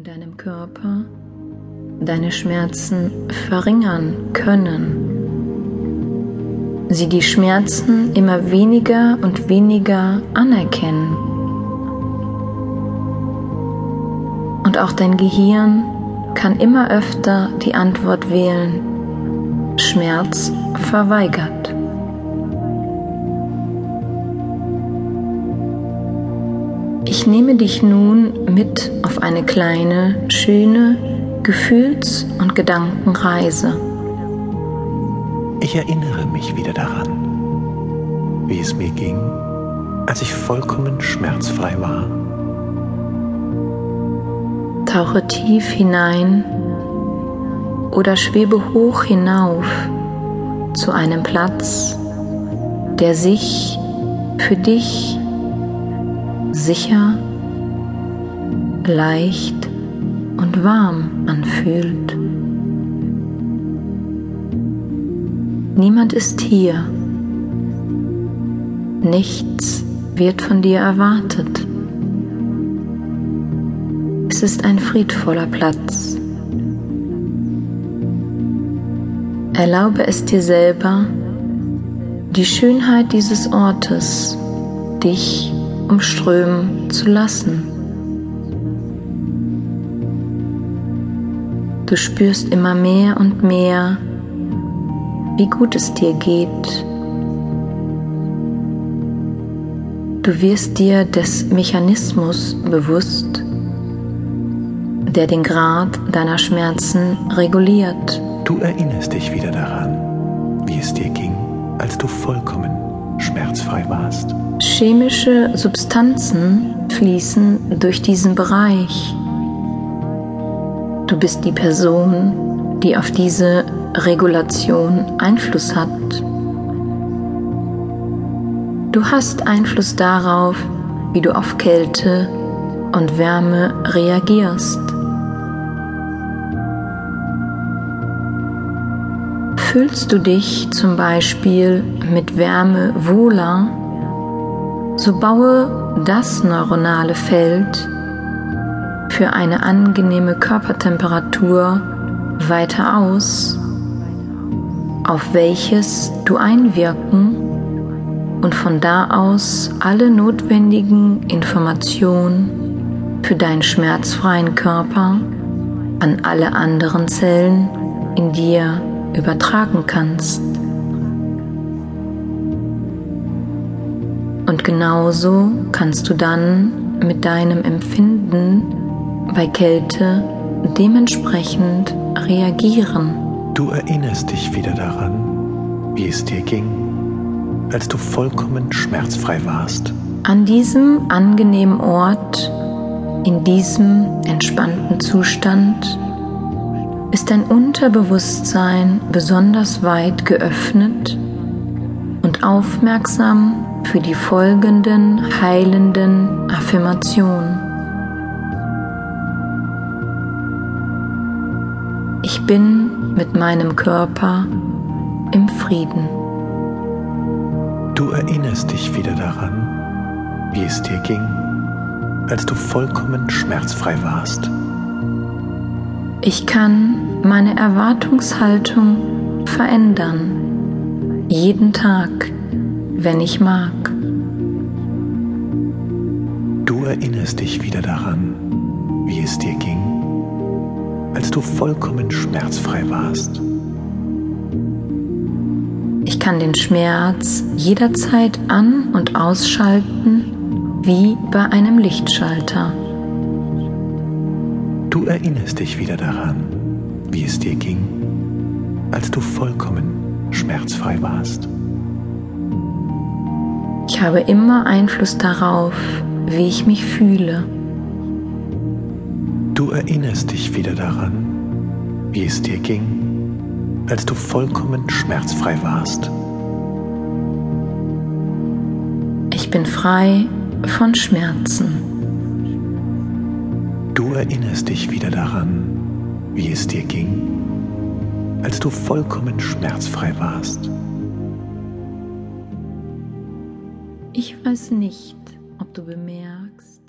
in deinem Körper deine Schmerzen verringern können. Sie die Schmerzen immer weniger und weniger anerkennen. Und auch dein Gehirn kann immer öfter die Antwort wählen, Schmerz verweigert. Ich nehme dich nun mit auf eine kleine, schöne Gefühls- und Gedankenreise. Ich erinnere mich wieder daran, wie es mir ging, als ich vollkommen schmerzfrei war. Tauche tief hinein oder schwebe hoch hinauf zu einem Platz, der sich für dich sicher, leicht und warm anfühlt. Niemand ist hier. Nichts wird von dir erwartet. Es ist ein friedvoller Platz. Erlaube es dir selber, die Schönheit dieses Ortes dich umströmen zu lassen. Du spürst immer mehr und mehr, wie gut es dir geht. Du wirst dir des Mechanismus bewusst, der den Grad deiner Schmerzen reguliert. Du erinnerst dich wieder daran, wie es dir ging, als du vollkommen schmerzfrei warst. Chemische Substanzen fließen durch diesen Bereich. Du bist die Person, die auf diese Regulation Einfluss hat. Du hast Einfluss darauf, wie du auf Kälte und Wärme reagierst. Fühlst du dich zum Beispiel mit Wärme wohler, so baue das neuronale Feld für eine angenehme Körpertemperatur weiter aus, auf welches du einwirken und von da aus alle notwendigen Informationen für deinen schmerzfreien Körper an alle anderen Zellen in dir übertragen kannst. Und genauso kannst du dann mit deinem Empfinden bei Kälte dementsprechend reagieren. Du erinnerst dich wieder daran, wie es dir ging, als du vollkommen schmerzfrei warst. An diesem angenehmen Ort, in diesem entspannten Zustand, ist dein Unterbewusstsein besonders weit geöffnet und aufmerksam für die folgenden heilenden Affirmationen. Ich bin mit meinem Körper im Frieden. Du erinnerst dich wieder daran, wie es dir ging, als du vollkommen schmerzfrei warst. Ich kann meine Erwartungshaltung verändern, jeden Tag, wenn ich mag. Du erinnerst dich wieder daran, wie es dir ging, als du vollkommen schmerzfrei warst. Ich kann den Schmerz jederzeit an und ausschalten, wie bei einem Lichtschalter. Du erinnerst dich wieder daran, wie es dir ging, als du vollkommen schmerzfrei warst. Ich habe immer Einfluss darauf, wie ich mich fühle. Du erinnerst dich wieder daran, wie es dir ging, als du vollkommen schmerzfrei warst. Ich bin frei von Schmerzen. Du erinnerst dich wieder daran, wie es dir ging, als du vollkommen schmerzfrei warst. Ich weiß nicht, ob du bemerkst,